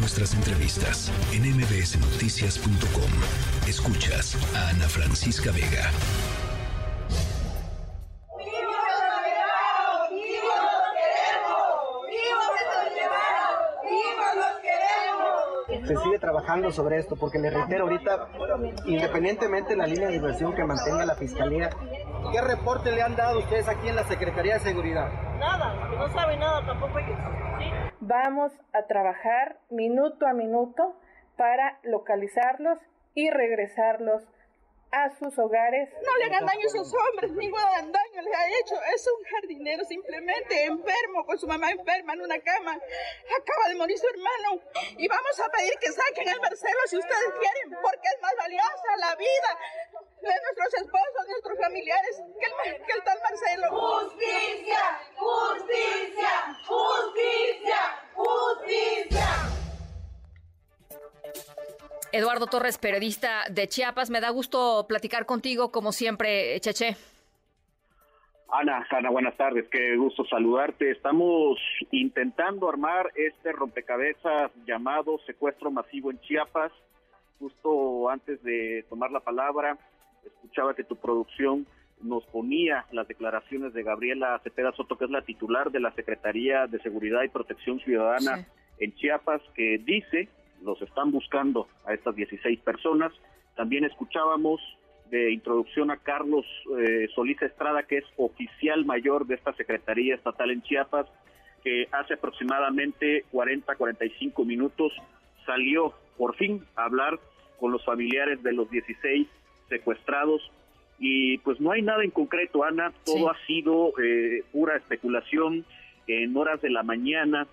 nuestras entrevistas en mbsnoticias.com. Escuchas a Ana Francisca Vega. se sigue trabajando sobre esto, porque le reitero ahorita, independientemente de la línea de diversión que mantenga la Fiscalía, ¿qué reporte le han dado ustedes aquí en la Secretaría de Seguridad? Nada, no sabe nada tampoco Vamos a trabajar minuto a minuto para localizarlos y regresarlos a sus hogares. No le hagan daño a esos hombres, ningún daño les ha hecho. Es un jardinero simplemente enfermo, con su mamá enferma en una cama. Acaba de morir su hermano. Y vamos a pedir que saquen al Marcelo si ustedes quieren, porque es más valiosa la vida de nuestros esposos, de nuestros familiares, que el, que el tal Marcelo. Justicia, justicia, Eduardo Torres, periodista de Chiapas, me da gusto platicar contigo como siempre, Cheche. Ana, Ana, buenas tardes, qué gusto saludarte. Estamos intentando armar este rompecabezas llamado secuestro masivo en Chiapas. Justo antes de tomar la palabra, escuchaba que tu producción nos ponía las declaraciones de Gabriela Cepeda Soto, que es la titular de la Secretaría de Seguridad y Protección Ciudadana en Chiapas, que dice los están buscando a estas 16 personas. También escuchábamos de introducción a Carlos eh, Solís Estrada, que es oficial mayor de esta Secretaría Estatal en Chiapas, que hace aproximadamente 40, 45 minutos salió por fin a hablar con los familiares de los 16 secuestrados. Y pues no hay nada en concreto, Ana, todo ha sido eh, pura especulación. En horas de la mañana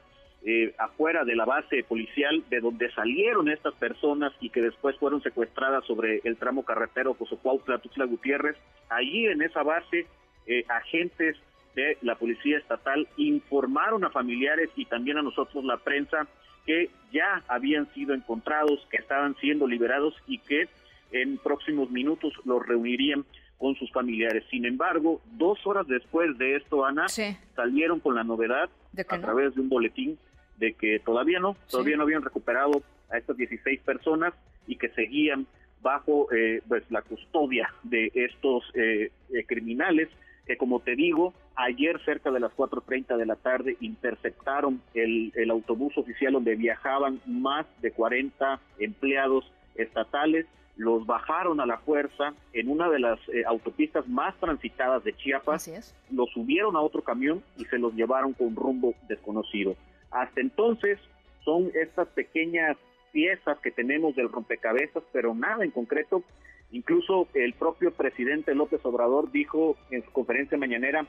eh, afuera de la base policial de donde salieron estas personas y que después fueron secuestradas sobre el tramo carretero Cozocuautla, Tuxtla Gutiérrez. Allí en esa base, eh, agentes de la Policía Estatal informaron a familiares y también a nosotros la prensa que ya habían sido encontrados, que estaban siendo liberados y que en próximos minutos los reunirían con sus familiares. Sin embargo, dos horas después de esto, Ana, salieron con la novedad a través de un boletín de que todavía no, todavía no habían recuperado a estas 16 personas y que seguían bajo eh, pues la custodia de estos eh, eh, criminales que como te digo, ayer cerca de las 4.30 de la tarde interceptaron el, el autobús oficial donde viajaban más de 40 empleados estatales, los bajaron a la fuerza en una de las autopistas más transitadas de Chiapas, los subieron a otro camión y se los llevaron con rumbo desconocido. Hasta entonces son estas pequeñas piezas que tenemos del rompecabezas, pero nada en concreto. Incluso el propio presidente López Obrador dijo en su conferencia mañanera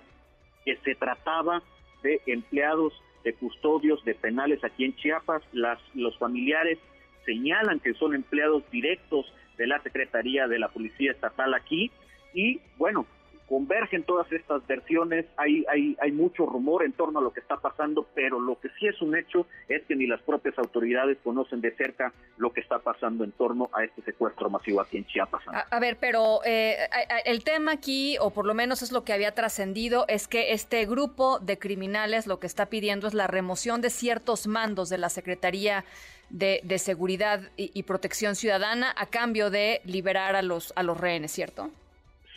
que se trataba de empleados de custodios de penales aquí en Chiapas. Las, los familiares señalan que son empleados directos de la Secretaría de la Policía Estatal aquí y bueno, convergen todas estas versiones, hay, hay, hay mucho rumor en torno a lo que está pasando, pero lo que sí es un hecho es que ni las propias autoridades conocen de cerca lo que está pasando en torno a este secuestro masivo aquí en Chiapas. A, ver, pero eh, el tema aquí, o por lo menos es lo que había trascendido, es que este grupo de criminales lo que está pidiendo es la remoción de ciertos mandos de la Secretaría de, Seguridad y, y Protección Ciudadana a cambio de liberar a los, a los rehenes, ¿cierto?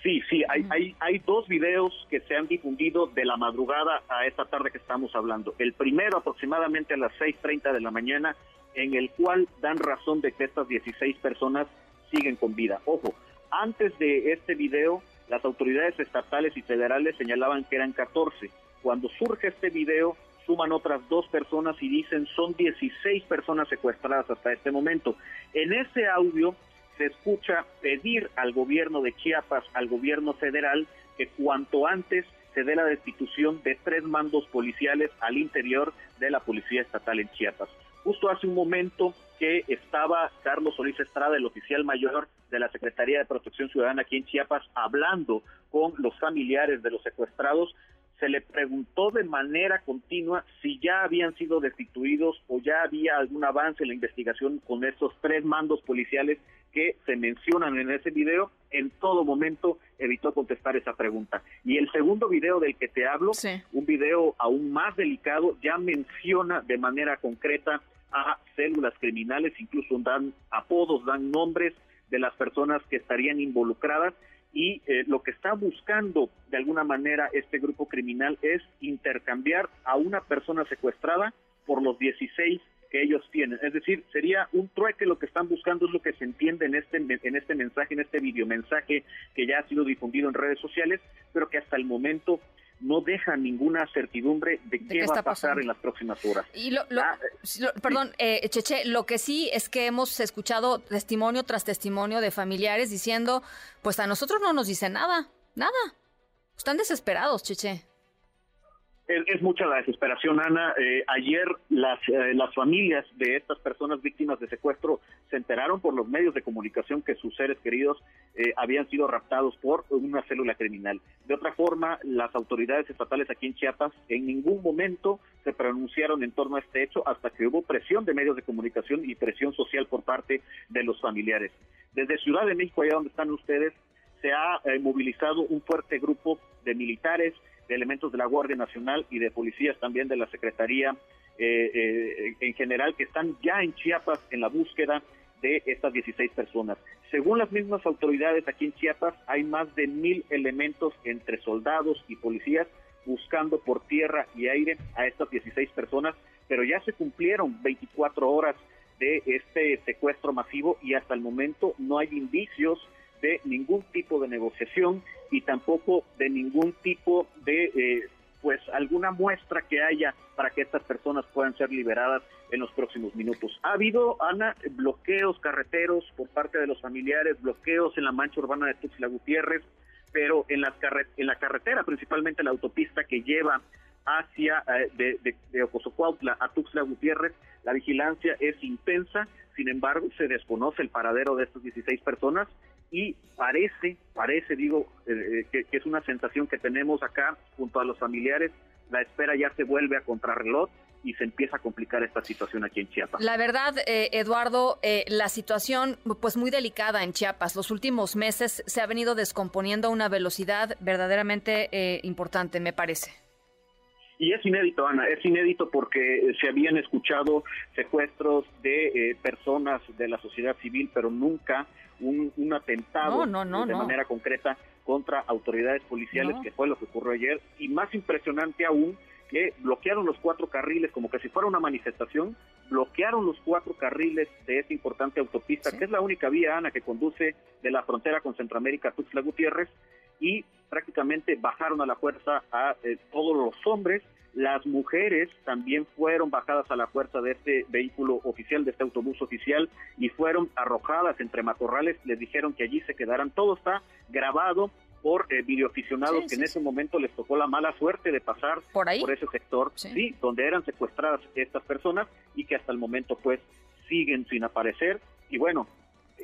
Sí, sí, hay, hay, hay dos videos que se han difundido de la madrugada a esta tarde que estamos hablando. El primero aproximadamente a las 6.30 de la mañana, en el cual dan razón de que estas 16 personas siguen con vida. Ojo, antes de este video, las autoridades estatales y federales señalaban que eran 14. Cuando surge este video, suman otras dos personas y dicen son 16 personas secuestradas hasta este momento. En ese audio se escucha pedir al gobierno de Chiapas, al gobierno federal, que cuanto antes se dé la destitución de tres mandos policiales al interior de la Policía Estatal en Chiapas. Justo hace un momento que estaba Carlos Solís Estrada, el oficial mayor de la Secretaría de Protección Ciudadana aquí en Chiapas, hablando con los familiares de los secuestrados, se le preguntó de manera continua si ya habían sido destituidos o ya había algún avance en la investigación con estos tres mandos policiales que se mencionan en ese video, en todo momento evitó contestar esa pregunta. Y el segundo video del que te hablo, un video aún más delicado, ya menciona de manera concreta a células criminales, incluso dan apodos, dan nombres de las personas que estarían involucradas y eh, lo que está buscando de alguna manera este grupo criminal es intercambiar a una persona secuestrada por los 16 que ellos tienen. Es decir, sería un trueque lo que están buscando, es lo que se entiende en este, en este mensaje, en este videomensaje que ya ha sido difundido en redes sociales, pero que hasta el momento no deja ninguna certidumbre de, qué, va a pasar en las próximas horas. Y lo, ah, perdón, eh, Cheche, lo que sí es que hemos escuchado testimonio tras testimonio de familiares diciendo, pues a nosotros no nos dice nada, nada. Están desesperados, Cheche es, mucha la desesperación, Ana. Eh, ayer las, eh, las familias de estas personas víctimas de secuestro se enteraron por los medios de comunicación que sus seres queridos eh, habían sido raptados por una célula criminal. De otra forma, las autoridades estatales aquí en Chiapas en ningún momento se pronunciaron en torno a este hecho hasta que hubo presión de medios de comunicación y presión social por parte de los familiares. Desde Ciudad de México, allá donde están ustedes, se ha movilizado un fuerte grupo de militares, de elementos de la Guardia Nacional y de policías también de la Secretaría eh, eh, en general que están ya en Chiapas en la búsqueda de estas 16 personas. Según las mismas autoridades aquí en Chiapas, hay más de mil elementos entre soldados y policías buscando por tierra y aire a estas 16 personas, pero ya se cumplieron 24 horas de este secuestro masivo y hasta el momento no hay indicios de ningún tipo de negociación y tampoco de ningún tipo de, eh, pues, alguna muestra que haya para que estas personas puedan ser liberadas en los próximos minutos. Ha habido, Ana, bloqueos carreteros por parte de los familiares, bloqueos en la mancha urbana de Tuxtla Gutiérrez, pero en, las en la carretera, principalmente la autopista que lleva hacia eh, de, de, de a Tuxtla Gutiérrez, la vigilancia es intensa, sin embargo, se desconoce el paradero de estas 16 personas y parece, parece, digo, eh, eh, que, es una sensación que tenemos acá junto a los familiares, la espera ya se vuelve a contrarreloj y se empieza a complicar esta situación aquí en Chiapas. La verdad, eh, Eduardo, la situación pues muy delicada en Chiapas. Los últimos meses se ha venido descomponiendo a una velocidad verdaderamente importante, me parece. Y es inédito, Ana, es inédito porque se habían escuchado secuestros de personas de la sociedad civil, pero nunca un, atentado de manera concreta contra autoridades policiales, que fue lo que ocurrió ayer, y más impresionante aún, que bloquearon los cuatro carriles, como que si fuera una manifestación, bloquearon los cuatro carriles de esta importante autopista, que es la única vía, Ana, que conduce de la frontera con Centroamérica a Tuxtla Gutiérrez, y prácticamente bajaron a la fuerza a eh, todos los hombres las mujeres también fueron bajadas a la fuerza de este vehículo oficial, de este autobús oficial, y fueron arrojadas entre matorrales. Les dijeron que allí se quedaran. Todo está grabado por eh, videoaficionados que en ese momento les tocó la mala suerte de pasar por, por ese sector, sí. donde eran secuestradas estas personas y que hasta el momento pues siguen sin aparecer. Y bueno,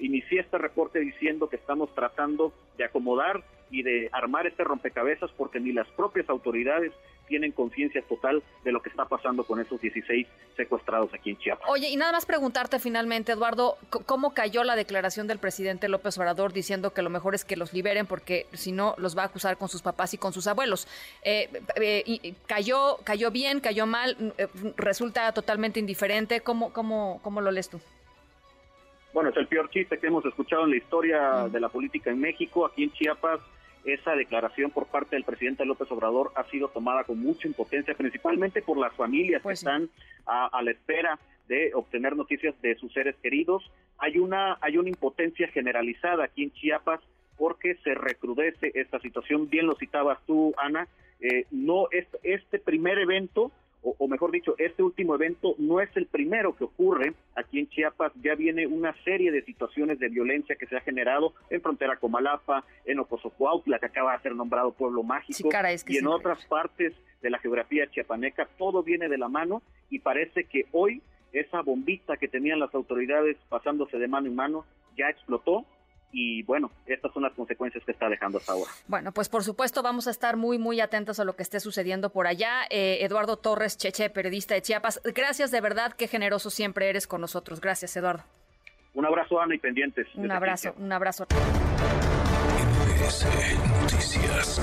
inicié este reporte diciendo que estamos tratando de acomodar y de armar este rompecabezas porque ni las propias autoridades tienen conciencia total de lo que está pasando con esos 16 secuestrados aquí en Chiapas. Oye, y nada más preguntarte finalmente, Eduardo, ¿cómo cayó la declaración del presidente López Obrador diciendo que lo mejor es que los liberen porque si no los va a acusar con sus papás y con sus abuelos? Eh, eh, ¿cayó, ¿Cayó bien, cayó mal? Eh, ¿Resulta totalmente indiferente? ¿Cómo, cómo, cómo lo lees tú? Bueno, es el peor chiste que hemos escuchado en la historia de la política en México. Aquí en Chiapas esa declaración por parte del presidente López Obrador ha sido tomada con mucha impotencia, principalmente por las familias que pues están a, la espera de obtener noticias de sus seres queridos. Hay una, hay una impotencia generalizada aquí en Chiapas porque se recrudece esta situación. Bien lo citabas tú, Ana. Eh, no es este primer evento o, mejor dicho, este último evento no es el primero que ocurre aquí en Chiapas, ya viene una serie de situaciones de violencia que se ha generado en frontera con Malapa, en Ocosocuautla, que acaba de ser nombrado pueblo mágico, y en otras partes de la geografía chiapaneca, todo viene de la mano y parece que hoy esa bombita que tenían las autoridades pasándose de mano en mano ya explotó y bueno, estas son las consecuencias que está dejando hasta ahora. Bueno, pues por supuesto vamos a estar muy, muy atentos a lo que esté sucediendo por allá. Eh, Eduardo Torres Cheche, periodista de Chiapas, gracias de verdad, qué generoso siempre eres con nosotros. Gracias, Eduardo. Un abrazo, Ana, y pendientes. Un abrazo, un abrazo. Noticias.